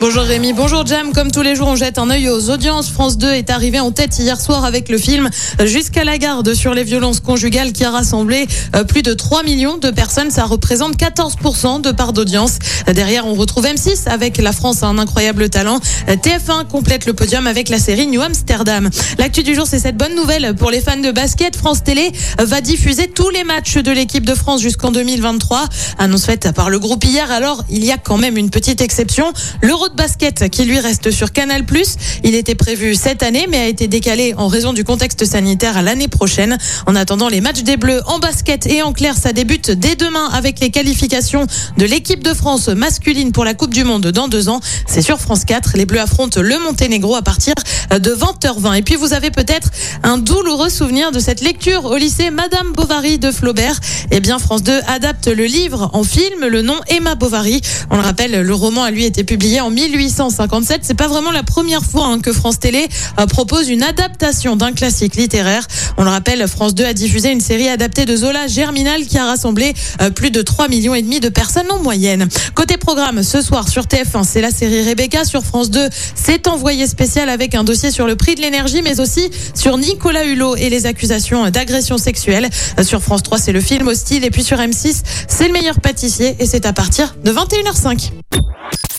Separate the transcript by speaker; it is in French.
Speaker 1: Bonjour Rémi, bonjour Jam. Comme tous les jours, on jette un œil aux audiences. France 2 est arrivé en tête hier soir avec le film Jusqu'à la garde sur les violences conjugales qui a rassemblé euh, plus de 3 millions de personnes. Ça représente 14% de part d'audience. Derrière, on retrouve M6 avec La France a un incroyable talent. TF1 complète le podium avec la série New Amsterdam. L'actu du jour, c'est cette bonne nouvelle pour les fans de basket. France Télé va diffuser tous les matchs de l'équipe de France jusqu'en 2023. Annonce faite par le groupe hier. Alors, il y a quand même une petite exception. L'Euro de basket qui lui reste sur Canal+. Il était prévu cette année mais a été décalé en raison du contexte sanitaire à l'année prochaine. En attendant les matchs des Bleus en basket et en clair, ça débute dès demain avec les qualifications de l'équipe de France masculine pour la Coupe du Monde dans deux ans. C'est sur France 4. Les Bleus affrontent le Monténégro à partir de 20h20. Et puis vous avez peut-être un douloureux souvenir de cette lecture au lycée Madame Bovary de Flaubert. Eh bien, France 2 adapte le livre en film. Le nom Emma Bovary. On le rappelle, le roman a lui été publié en 1857. C'est pas vraiment la première fois hein, que France Télé euh, propose une adaptation d'un classique littéraire. On le rappelle, France 2 a diffusé une série adaptée de Zola Germinal qui a rassemblé euh, plus de 3 millions et demi de personnes en moyenne. Côté programme, ce soir sur TF1, c'est la série Rebecca. Sur France 2, c'est envoyé spécial avec un dossier sur le prix de l'énergie, mais aussi sur Nicolas Hulot et les accusations d'agression sexuelle. Euh, Sur France 3, c'est le film hostile. Et puis sur M6, c'est le meilleur pâtissier et c'est à partir de 21h05.